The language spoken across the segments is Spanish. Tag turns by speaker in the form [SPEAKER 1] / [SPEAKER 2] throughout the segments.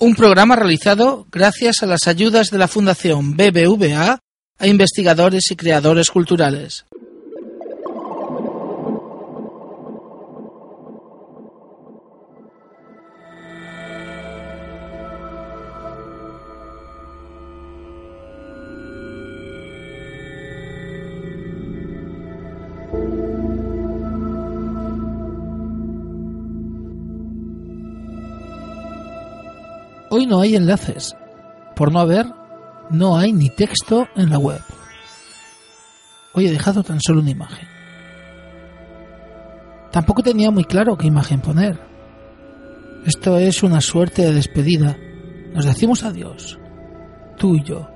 [SPEAKER 1] Un programa realizado gracias a las ayudas de la Fundación BBVA a investigadores y creadores culturales. Hoy no hay enlaces. Por no haber, no hay ni texto en la web. Hoy he dejado tan solo una imagen. Tampoco tenía muy claro qué imagen poner. Esto es una suerte de despedida. Nos decimos adiós, tú y yo,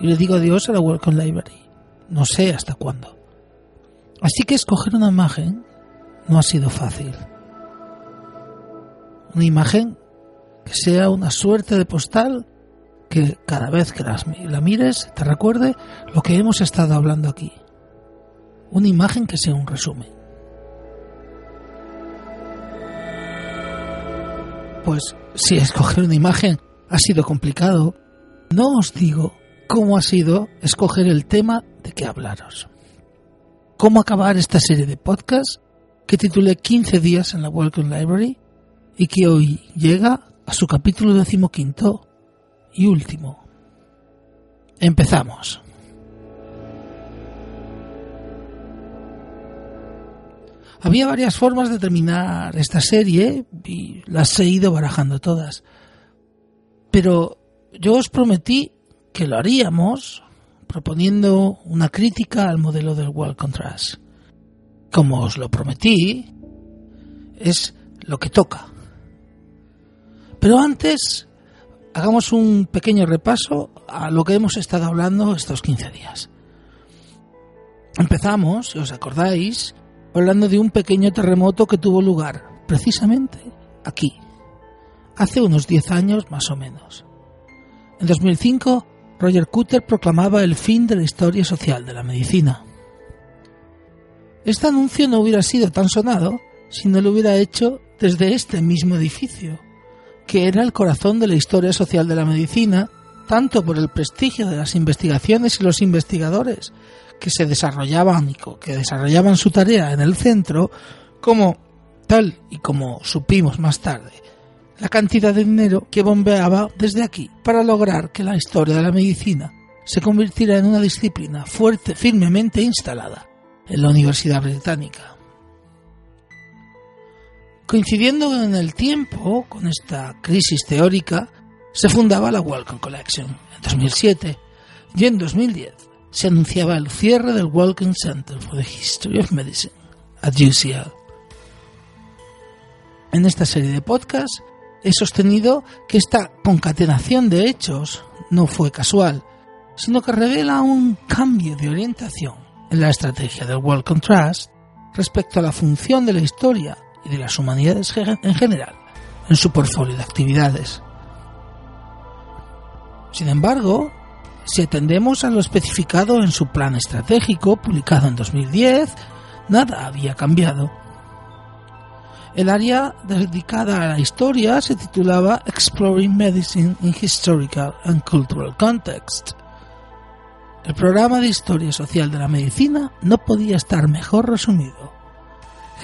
[SPEAKER 1] y le digo adiós a la Welcome Library. No sé hasta cuándo. Así que escoger una imagen no ha sido fácil. Una imagen que sea una suerte de postal que cada vez que la mires te recuerde lo que hemos estado hablando aquí. Una imagen que sea un resumen. Pues si escoger una imagen ha sido complicado, no os digo cómo ha sido escoger el tema de que hablaros. Cómo acabar esta serie de podcasts que titulé 15 días en la Welcome Library y que hoy llega a su capítulo decimoquinto y último. Empezamos. Había varias formas de terminar esta serie y las he ido barajando todas. Pero yo os prometí que lo haríamos proponiendo una crítica al modelo del Wall Contrast. Como os lo prometí, es lo que toca. Pero antes, hagamos un pequeño repaso a lo que hemos estado hablando estos 15 días. Empezamos, si os acordáis, hablando de un pequeño terremoto que tuvo lugar precisamente aquí, hace unos 10 años más o menos. En 2005, Roger Cutter proclamaba el fin de la historia social de la medicina. Este anuncio no hubiera sido tan sonado si no lo hubiera hecho desde este mismo edificio, que era el corazón de la historia social de la medicina, tanto por el prestigio de las investigaciones y los investigadores que se desarrollaban que desarrollaban su tarea en el centro, como tal y como supimos más tarde, la cantidad de dinero que bombeaba desde aquí para lograr que la historia de la medicina se convirtiera en una disciplina fuerte, firmemente instalada en la Universidad Británica. Coincidiendo en el tiempo con esta crisis teórica, se fundaba la Wellcome Collection en 2007 y en 2010 se anunciaba el cierre del Wellcome Center for the History of Medicine at UCL. En esta serie de podcasts he sostenido que esta concatenación de hechos no fue casual, sino que revela un cambio de orientación en la estrategia del Wellcome Trust respecto a la función de la historia y de las humanidades en general en su portfolio de actividades. Sin embargo, si atendemos a lo especificado en su plan estratégico publicado en 2010, nada había cambiado. El área dedicada a la historia se titulaba Exploring Medicine in Historical and Cultural Context. El programa de historia social de la medicina no podía estar mejor resumido.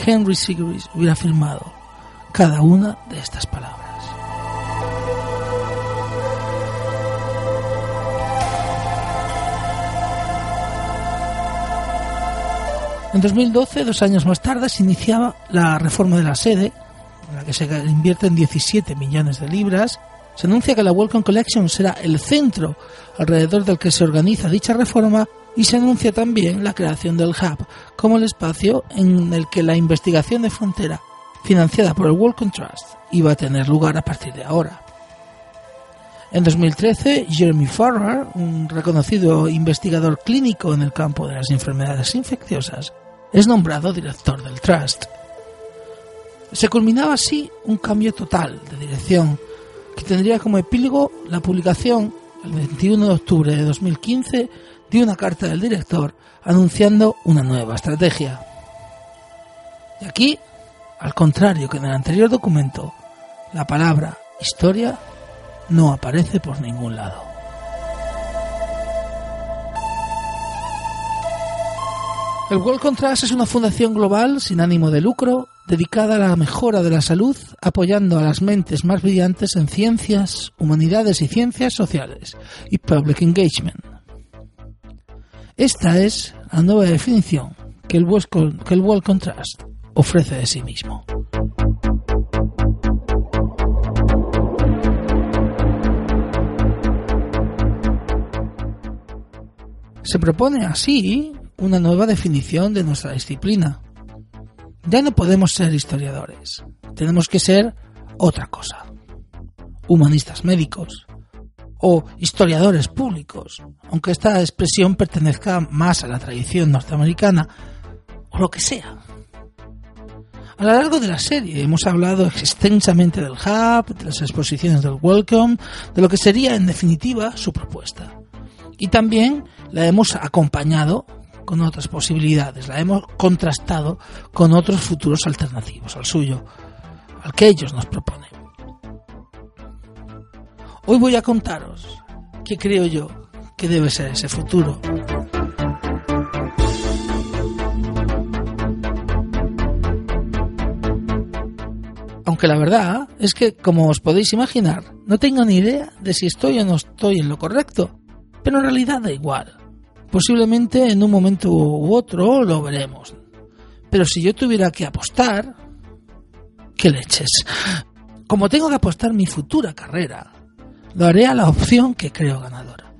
[SPEAKER 1] Henry Sigris hubiera firmado cada una de estas palabras. En 2012, dos años más tarde, se iniciaba la reforma de la sede, en la que se invierten 17 millones de libras. Se anuncia que la Welcome Collection será el centro alrededor del que se organiza dicha reforma y se anuncia también la creación del Hub como el espacio en el que la investigación de frontera financiada por el World Trust iba a tener lugar a partir de ahora. En 2013, Jeremy Farrar, un reconocido investigador clínico en el campo de las enfermedades infecciosas, es nombrado director del Trust. Se culminaba así un cambio total de dirección que tendría como epílogo la publicación el 21 de octubre de 2015 dio una carta del director anunciando una nueva estrategia. Y aquí, al contrario que en el anterior documento, la palabra historia no aparece por ningún lado. El World Contrast es una fundación global sin ánimo de lucro dedicada a la mejora de la salud, apoyando a las mentes más brillantes en ciencias, humanidades y ciencias sociales y public engagement. Esta es la nueva definición que el, que el World Contrast ofrece de sí mismo. Se propone así una nueva definición de nuestra disciplina. Ya no podemos ser historiadores, tenemos que ser otra cosa. Humanistas médicos o historiadores públicos, aunque esta expresión pertenezca más a la tradición norteamericana, o lo que sea. A lo largo de la serie hemos hablado extensamente del Hub, de las exposiciones del Welcome, de lo que sería en definitiva su propuesta. Y también la hemos acompañado con otras posibilidades, la hemos contrastado con otros futuros alternativos al suyo, al que ellos nos proponen. Hoy voy a contaros qué creo yo que debe ser ese futuro. Aunque la verdad es que, como os podéis imaginar, no tengo ni idea de si estoy o no estoy en lo correcto, pero en realidad da igual. Posiblemente en un momento u otro lo veremos. Pero si yo tuviera que apostar, ¿qué leches? Como tengo que apostar mi futura carrera, lo haré a la opción que creo ganadora.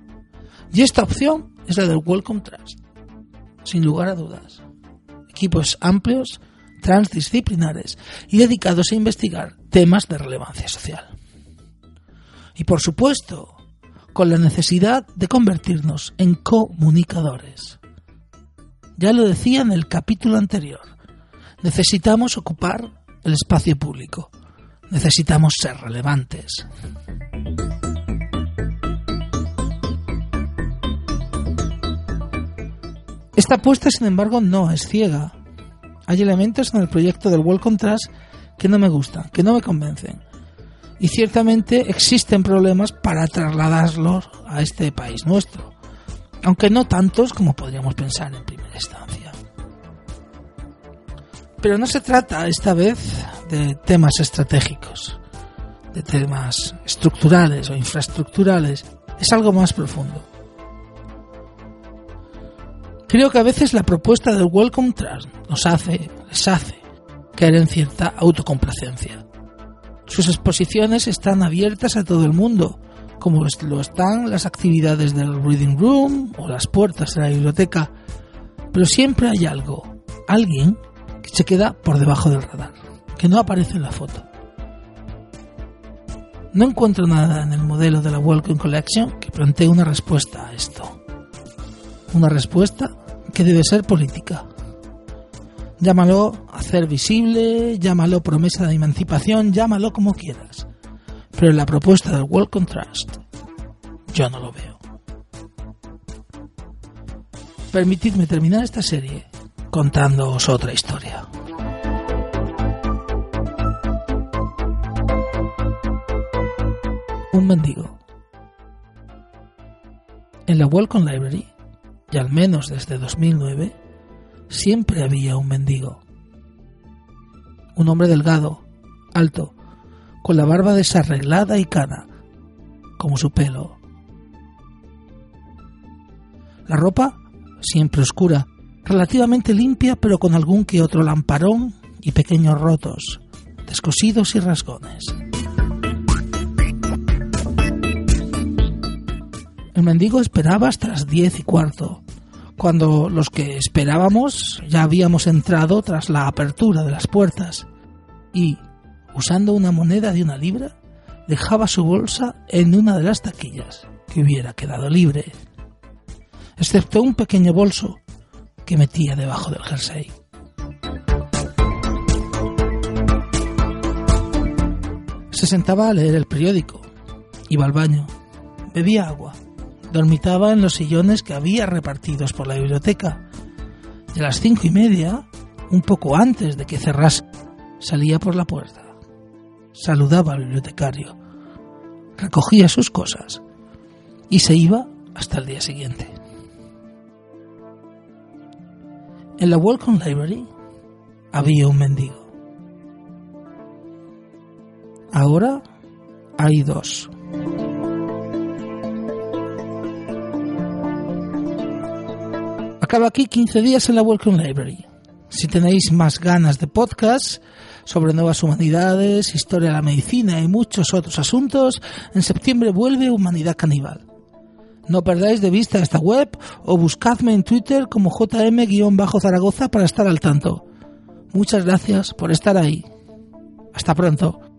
[SPEAKER 1] Y esta opción es la del Welcome Trust, sin lugar a dudas. Equipos amplios, transdisciplinares y dedicados a investigar temas de relevancia social. Y por supuesto, con la necesidad de convertirnos en comunicadores. Ya lo decía en el capítulo anterior, necesitamos ocupar el espacio público, necesitamos ser relevantes. Esta apuesta, sin embargo, no es ciega. Hay elementos en el proyecto del World Contrast que no me gustan, que no me convencen y ciertamente existen problemas para trasladarlos a este país nuestro, aunque no tantos como podríamos pensar en primera instancia. Pero no se trata esta vez de temas estratégicos, de temas estructurales o infraestructurales, es algo más profundo. Creo que a veces la propuesta del Welcome Trust nos hace, les hace, caer en cierta autocomplacencia sus exposiciones están abiertas a todo el mundo, como lo están las actividades del Reading Room o las puertas de la biblioteca. Pero siempre hay algo, alguien que se queda por debajo del radar, que no aparece en la foto. No encuentro nada en el modelo de la Welcome Collection que plantee una respuesta a esto. Una respuesta que debe ser política, Llámalo hacer visible, llámalo promesa de emancipación, llámalo como quieras. Pero en la propuesta del World Contrast, yo no lo veo. Permitidme terminar esta serie contándoos otra historia. Un mendigo. En la Welcome Library, y al menos desde 2009, siempre había un mendigo. Un hombre delgado, alto, con la barba desarreglada y cana, como su pelo. La ropa, siempre oscura, relativamente limpia, pero con algún que otro lamparón y pequeños rotos, descosidos y rasgones. El mendigo esperaba hasta las diez y cuarto, cuando los que esperábamos ya habíamos entrado tras la apertura de las puertas y, usando una moneda de una libra, dejaba su bolsa en una de las taquillas que hubiera quedado libre, excepto un pequeño bolso que metía debajo del jersey. Se sentaba a leer el periódico, iba al baño, bebía agua dormitaba en los sillones que había repartidos por la biblioteca. De las cinco y media, un poco antes de que cerrase, salía por la puerta. Saludaba al bibliotecario. recogía sus cosas y se iba hasta el día siguiente. En la Welcome Library había un mendigo. Ahora hay dos. Acaba aquí 15 días en la Welcome Library. Si tenéis más ganas de podcast sobre nuevas humanidades, historia de la medicina y muchos otros asuntos, en septiembre vuelve Humanidad Caníbal. No perdáis de vista esta web o buscadme en Twitter como jm-zaragoza para estar al tanto. Muchas gracias por estar ahí. Hasta pronto.